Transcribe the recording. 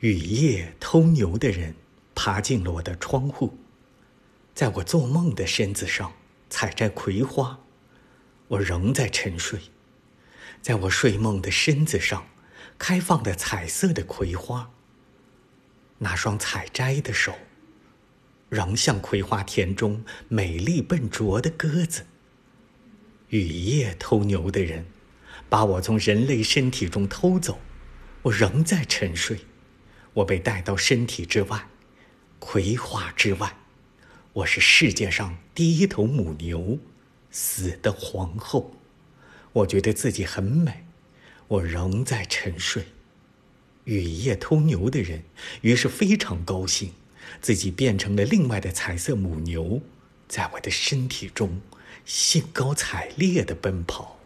雨夜偷牛的人爬进了我的窗户，在我做梦的身子上采摘葵花，我仍在沉睡。在我睡梦的身子上，开放的彩色的葵花。那双采摘的手，仍像葵花田中美丽笨拙的鸽子。雨夜偷牛的人，把我从人类身体中偷走，我仍在沉睡。我被带到身体之外，葵花之外。我是世界上第一头母牛，死的皇后。我觉得自己很美，我仍在沉睡。雨夜偷牛的人于是非常高兴，自己变成了另外的彩色母牛，在我的身体中兴高采烈地奔跑。